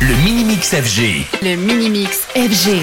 Le Minimix FG. Le Minimix FG.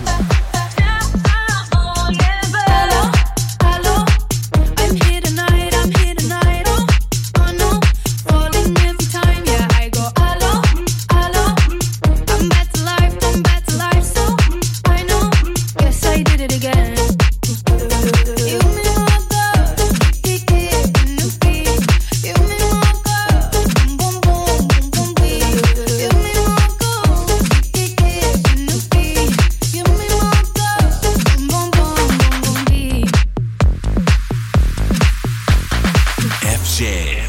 Sánchez.